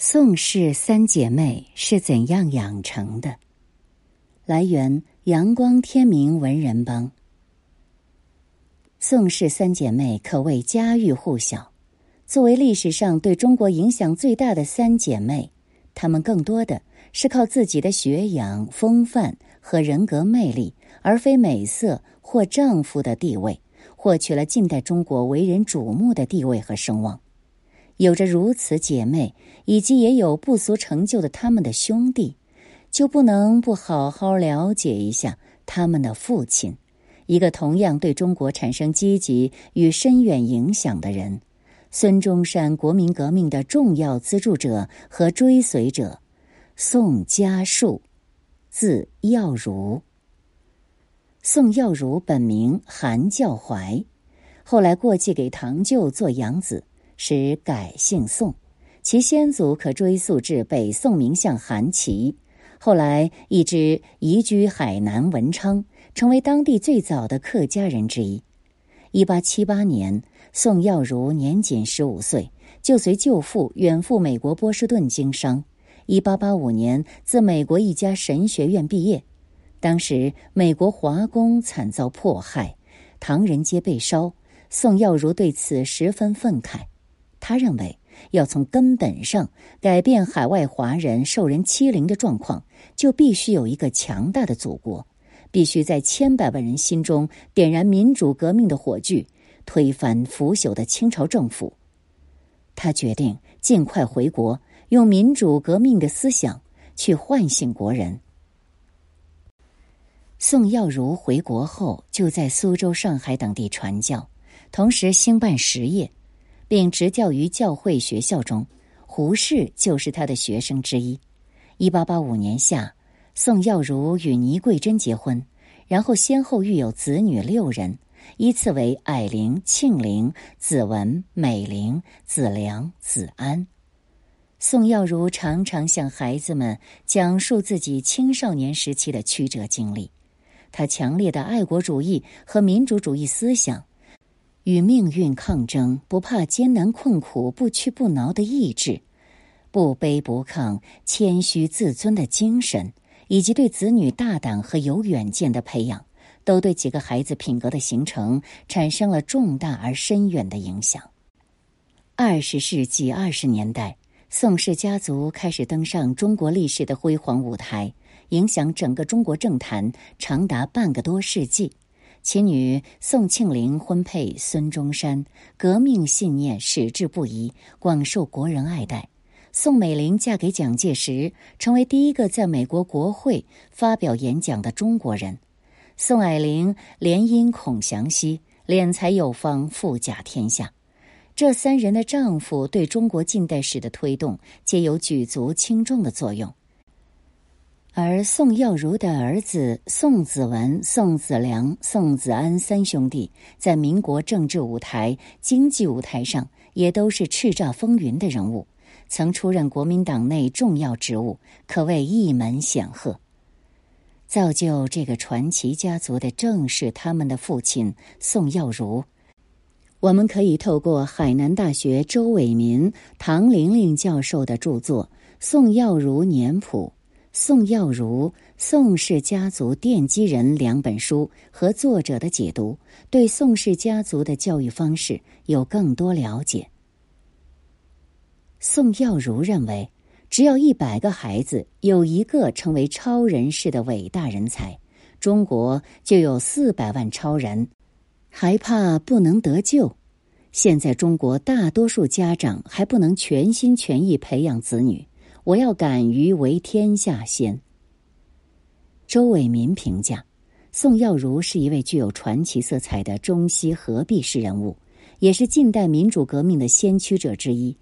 宋氏三姐妹是怎样养成的？来源：阳光天明文人帮。宋氏三姐妹可谓家喻户晓。作为历史上对中国影响最大的三姐妹，她们更多的是靠自己的学养、风范和人格魅力，而非美色或丈夫的地位，获取了近代中国为人瞩目的地位和声望。有着如此姐妹，以及也有不俗成就的他们的兄弟，就不能不好好了解一下他们的父亲，一个同样对中国产生积极与深远影响的人——孙中山国民革命的重要资助者和追随者宋家树，字耀如。宋耀如本名韩教怀，后来过继给堂舅做养子。使改姓宋，其先祖可追溯至北宋名相韩琦，后来一直移居海南文昌，成为当地最早的客家人之一。一八七八年，宋耀如年仅十五岁，就随舅父远赴美国波士顿经商。一八八五年，自美国一家神学院毕业。当时美国华工惨遭迫害，唐人街被烧，宋耀如对此十分愤慨。他认为，要从根本上改变海外华人受人欺凌的状况，就必须有一个强大的祖国，必须在千百万人心中点燃民主革命的火炬，推翻腐朽的清朝政府。他决定尽快回国，用民主革命的思想去唤醒国人。宋耀如回国后，就在苏州、上海等地传教，同时兴办实业。并执教于教会学校中，胡适就是他的学生之一。一八八五年夏，宋耀如与倪桂珍结婚，然后先后育有子女六人，依次为霭龄、庆龄、子文、美龄、子良、子安。宋耀如常常向孩子们讲述自己青少年时期的曲折经历，他强烈的爱国主义和民主主义思想。与命运抗争，不怕艰难困苦，不屈不挠的意志，不卑不亢、谦虚自尊的精神，以及对子女大胆和有远见的培养，都对几个孩子品格的形成产生了重大而深远的影响。二十世纪二十年代，宋氏家族开始登上中国历史的辉煌舞台，影响整个中国政坛长达半个多世纪。其女宋庆龄婚配孙中山，革命信念矢志不移，广受国人爱戴。宋美龄嫁给蒋介石，成为第一个在美国国会发表演讲的中国人。宋霭龄联姻孔祥熙，敛财有方，富甲天下。这三人的丈夫对中国近代史的推动，皆有举足轻重的作用。而宋耀如的儿子宋子文、宋子良、宋子安三兄弟，在民国政治舞台、经济舞台上也都是叱咤风云的人物，曾出任国民党内重要职务，可谓一门显赫。造就这个传奇家族的，正是他们的父亲宋耀如。我们可以透过海南大学周伟民、唐玲玲教授的著作《宋耀如年谱》。宋耀如《宋氏家族奠基人》两本书和作者的解读，对宋氏家族的教育方式有更多了解。宋耀如认为，只要一百个孩子有一个成为超人式的伟大人才，中国就有四百万超人，还怕不能得救？现在中国大多数家长还不能全心全意培养子女。我要敢于为天下先。周伟民评价，宋耀如是一位具有传奇色彩的中西合璧式人物，也是近代民主革命的先驱者之一。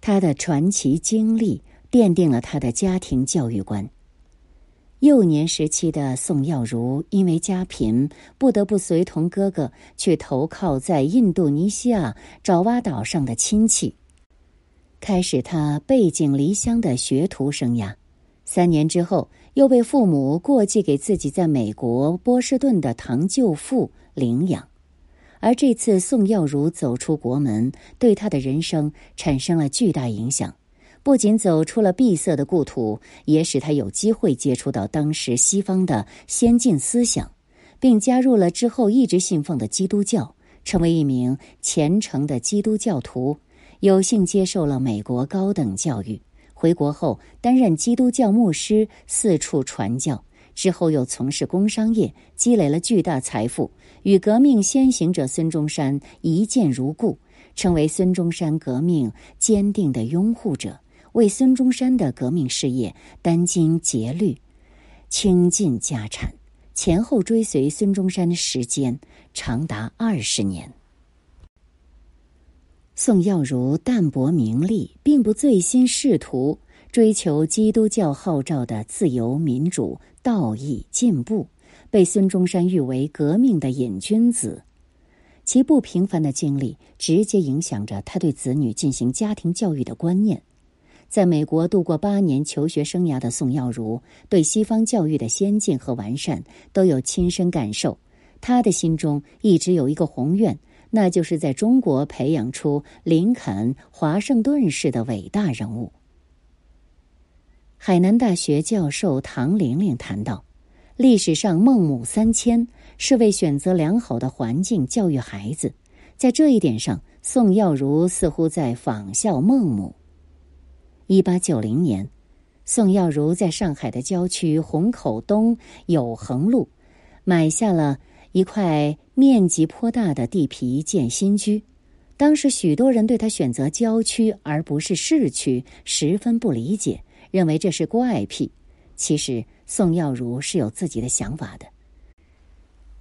他的传奇经历奠定了他的家庭教育观。幼年时期的宋耀如因为家贫，不得不随同哥哥去投靠在印度尼西亚爪哇岛上的亲戚。开始他背井离乡的学徒生涯，三年之后又被父母过继给自己在美国波士顿的堂舅父领养，而这次宋耀如走出国门，对他的人生产生了巨大影响。不仅走出了闭塞的故土，也使他有机会接触到当时西方的先进思想，并加入了之后一直信奉的基督教，成为一名虔诚的基督教徒。有幸接受了美国高等教育，回国后担任基督教牧师，四处传教。之后又从事工商业，积累了巨大财富，与革命先行者孙中山一见如故，成为孙中山革命坚定的拥护者，为孙中山的革命事业殚精竭虑，倾尽家产，前后追随孙中山的时间长达二十年。宋耀如淡泊名利，并不醉心仕途。追求基督教号召的自由、民主、道义、进步，被孙中山誉为革命的瘾君子。其不平凡的经历直接影响着他对子女进行家庭教育的观念。在美国度过八年求学生涯的宋耀如，对西方教育的先进和完善都有亲身感受。他的心中一直有一个宏愿，那就是在中国培养出林肯、华盛顿式的伟大人物。海南大学教授唐玲玲谈到，历史上孟母三迁是为选择良好的环境教育孩子，在这一点上，宋耀如似乎在仿效孟母。一八九零年，宋耀如在上海的郊区虹口东有恒路，买下了一块面积颇大的地皮建新居。当时许多人对他选择郊区而不是市区十分不理解。认为这是怪癖，其实宋耀如是有自己的想法的。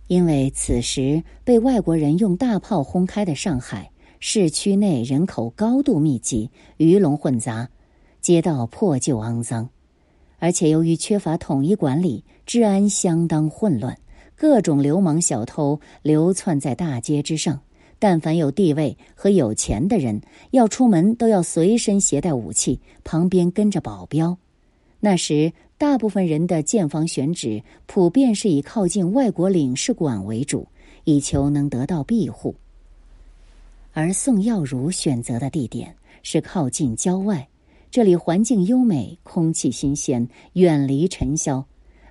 因为此时被外国人用大炮轰开的上海市区内人口高度密集，鱼龙混杂，街道破旧肮脏，而且由于缺乏统一管理，治安相当混乱，各种流氓小偷流窜在大街之上。但凡有地位和有钱的人，要出门都要随身携带武器，旁边跟着保镖。那时，大部分人的建房选址普遍是以靠近外国领事馆为主，以求能得到庇护。而宋耀如选择的地点是靠近郊外，这里环境优美，空气新鲜，远离尘嚣，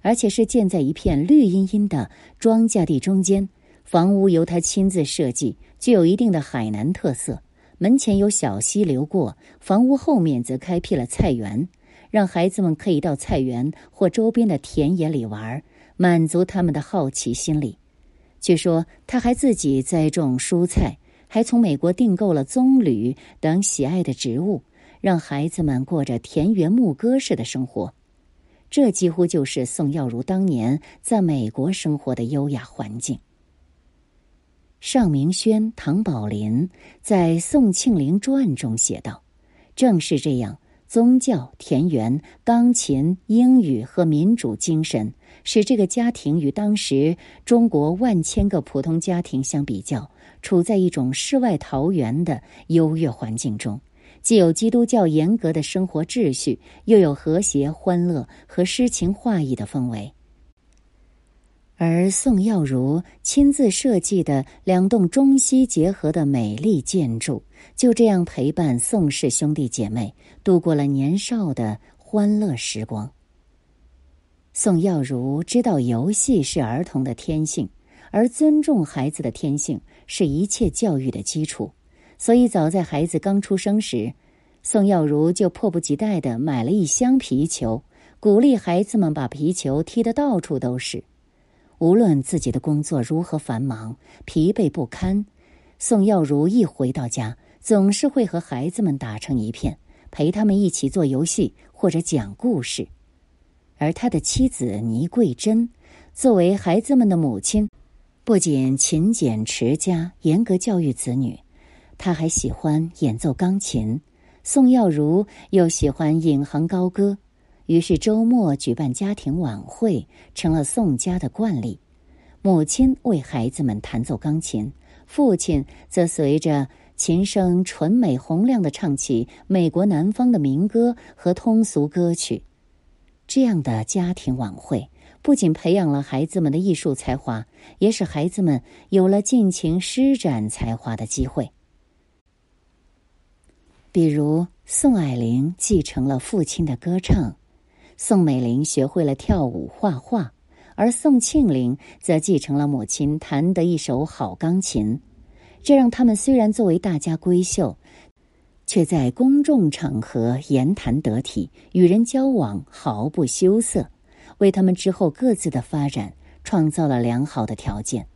而且是建在一片绿茵茵的庄稼地中间。房屋由他亲自设计。具有一定的海南特色，门前有小溪流过，房屋后面则开辟了菜园，让孩子们可以到菜园或周边的田野里玩，满足他们的好奇心理。据说他还自己栽种蔬菜，还从美国订购了棕榈等喜爱的植物，让孩子们过着田园牧歌式的生活。这几乎就是宋耀如当年在美国生活的优雅环境。尚明轩、唐宝林在《宋庆龄传》中写道：“正是这样，宗教、田园、钢琴、英语和民主精神，使这个家庭与当时中国万千个普通家庭相比较，处在一种世外桃源的优越环境中，既有基督教严格的生活秩序，又有和谐、欢乐和诗情画意的氛围。”而宋耀如亲自设计的两栋中西结合的美丽建筑，就这样陪伴宋氏兄弟姐妹度过了年少的欢乐时光。宋耀如知道游戏是儿童的天性，而尊重孩子的天性是一切教育的基础，所以早在孩子刚出生时，宋耀如就迫不及待的买了一箱皮球，鼓励孩子们把皮球踢得到处都是。无论自己的工作如何繁忙、疲惫不堪，宋耀如一回到家，总是会和孩子们打成一片，陪他们一起做游戏或者讲故事。而他的妻子倪桂珍，作为孩子们的母亲，不仅勤俭持家、严格教育子女，他还喜欢演奏钢琴。宋耀如又喜欢引吭高歌。于是周末举办家庭晚会成了宋家的惯例，母亲为孩子们弹奏钢琴，父亲则随着琴声纯美洪亮的唱起美国南方的民歌和通俗歌曲。这样的家庭晚会不仅培养了孩子们的艺术才华，也使孩子们有了尽情施展才华的机会。比如宋霭龄继承了父亲的歌唱，宋美龄学会了跳舞、画画，而宋庆龄则继承了母亲弹得一手好钢琴。这让他们虽然作为大家闺秀，却在公众场合言谈得体，与人交往毫不羞涩，为他们之后各自的发展创造了良好的条件。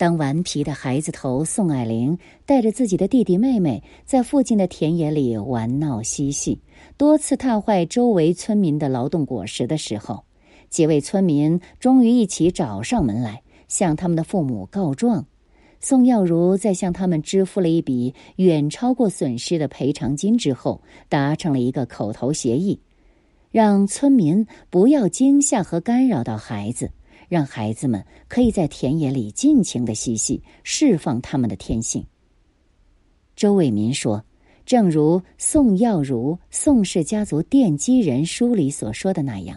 当顽皮的孩子头宋霭龄带着自己的弟弟妹妹在附近的田野里玩闹嬉戏，多次踏坏周围村民的劳动果实的时候，几位村民终于一起找上门来，向他们的父母告状。宋耀如在向他们支付了一笔远超过损失的赔偿金之后，达成了一个口头协议，让村民不要惊吓和干扰到孩子，让孩子们可以在田野里尽情的嬉戏，释放他们的天性。周伟民说：“正如宋耀如《宋氏家族奠基人》书里所说的那样，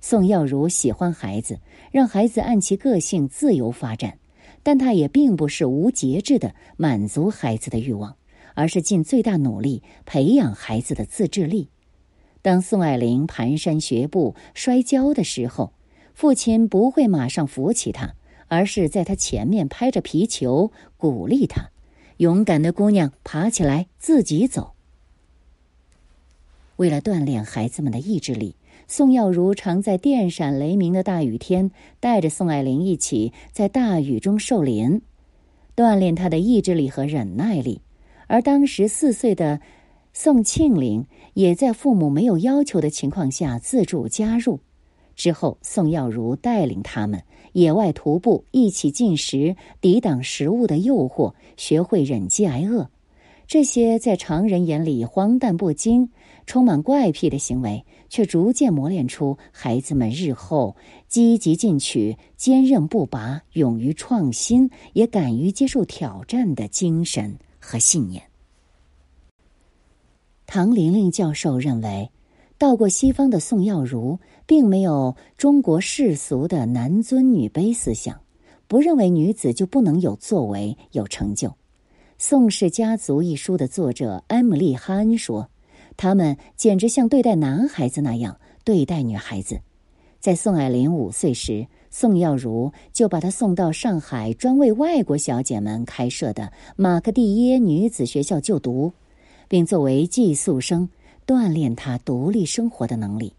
宋耀如喜欢孩子，让孩子按其个性自由发展。”但他也并不是无节制的满足孩子的欲望，而是尽最大努力培养孩子的自制力。当宋霭龄蹒跚学步摔跤的时候，父亲不会马上扶起他，而是在他前面拍着皮球鼓励他：“勇敢的姑娘，爬起来，自己走。”为了锻炼孩子们的意志力。宋耀如常在电闪雷鸣的大雨天，带着宋霭龄一起在大雨中受淋，锻炼他的意志力和忍耐力。而当时四岁的宋庆龄也在父母没有要求的情况下自助加入。之后，宋耀如带领他们野外徒步，一起进食，抵挡食物的诱惑，学会忍饥挨饿。这些在常人眼里荒诞不经、充满怪癖的行为，却逐渐磨练出孩子们日后积极进取、坚韧不拔、勇于创新、也敢于接受挑战的精神和信念。唐玲玲教授认为，到过西方的宋耀如并没有中国世俗的男尊女卑思想，不认为女子就不能有作为、有成就。《宋氏家族》一书的作者埃姆利·哈恩说：“他们简直像对待男孩子那样对待女孩子。”在宋霭龄五岁时，宋耀如就把她送到上海专为外国小姐们开设的马克蒂耶女子学校就读，并作为寄宿生锻炼她独立生活的能力。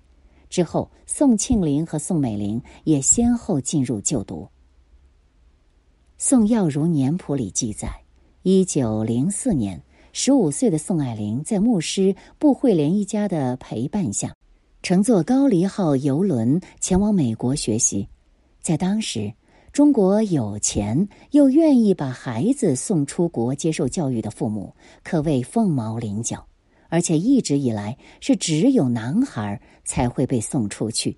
之后，宋庆龄和宋美龄也先后进入就读。宋耀如年谱里记载。一九零四年，十五岁的宋霭龄在牧师布惠莲一家的陪伴下，乘坐高黎号游轮前往美国学习。在当时，中国有钱又愿意把孩子送出国接受教育的父母可谓凤毛麟角，而且一直以来是只有男孩才会被送出去。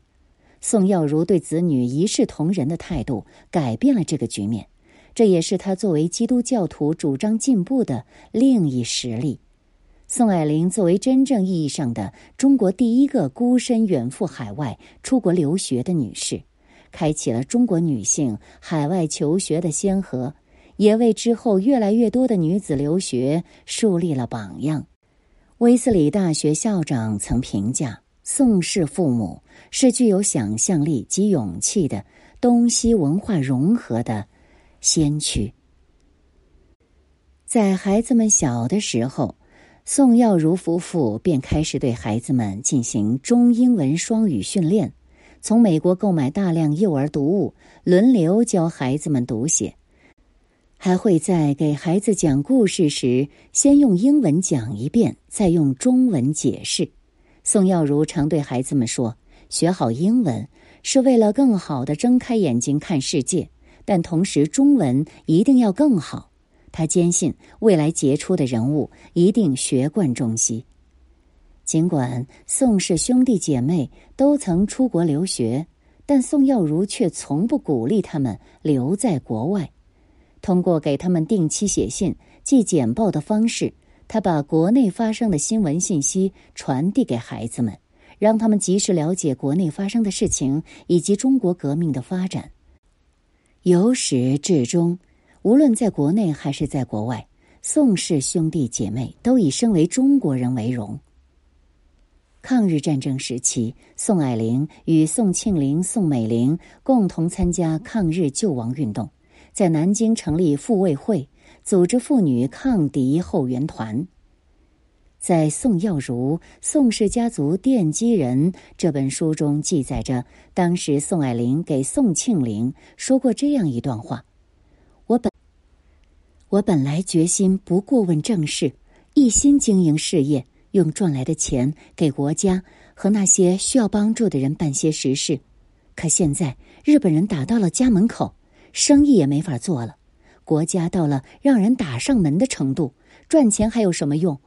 宋耀如对子女一视同仁的态度，改变了这个局面。这也是他作为基督教徒主张进步的另一实例。宋霭龄作为真正意义上的中国第一个孤身远赴海外出国留学的女士，开启了中国女性海外求学的先河，也为之后越来越多的女子留学树立了榜样。威斯里大学校长曾评价宋氏父母是具有想象力及勇气的东西文化融合的。先驱，在孩子们小的时候，宋耀如夫妇便开始对孩子们进行中英文双语训练，从美国购买大量幼儿读物，轮流教孩子们读写，还会在给孩子讲故事时，先用英文讲一遍，再用中文解释。宋耀如常对孩子们说：“学好英文是为了更好的睁开眼睛看世界。”但同时，中文一定要更好。他坚信，未来杰出的人物一定学贯中西。尽管宋氏兄弟姐妹都曾出国留学，但宋耀如却从不鼓励他们留在国外。通过给他们定期写信、寄简报的方式，他把国内发生的新闻信息传递给孩子们，让他们及时了解国内发生的事情以及中国革命的发展。由始至终，无论在国内还是在国外，宋氏兄弟姐妹都以身为中国人为荣。抗日战争时期，宋霭龄与宋庆龄、宋美龄共同参加抗日救亡运动，在南京成立妇卫会，组织妇女抗敌后援团。在《宋耀如宋氏家族奠基人》这本书中记载着，当时宋霭龄给宋庆龄说过这样一段话：“我本我本来决心不过问政事，一心经营事业。”用赚来的钱给国家和那些需要帮助的人办些实事，可现在日本人打到了家门口，生意也没法做了，国家到了让人打上门的程度，赚钱还有什么用？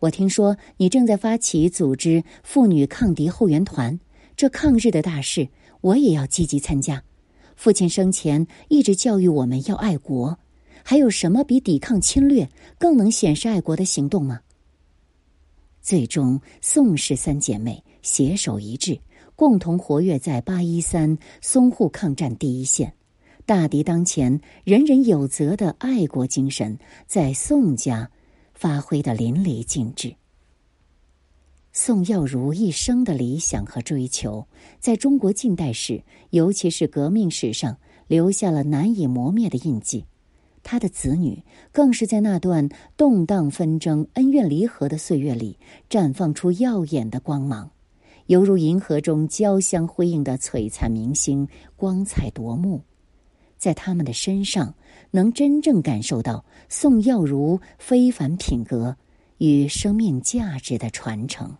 我听说你正在发起组织妇女抗敌后援团，这抗日的大事，我也要积极参加。父亲生前一直教育我们要爱国，还有什么比抵抗侵略更能显示爱国的行动吗？最终，宋氏三姐妹携手一致，共同活跃在八一三淞沪抗战第一线。大敌当前，人人有责的爱国精神在宋家发挥的淋漓尽致。宋耀如一生的理想和追求，在中国近代史，尤其是革命史上，留下了难以磨灭的印记。他的子女更是在那段动荡纷争、恩怨离合的岁月里绽放出耀眼的光芒，犹如银河中交相辉映的璀璨明星，光彩夺目。在他们的身上，能真正感受到宋耀如非凡品格与生命价值的传承。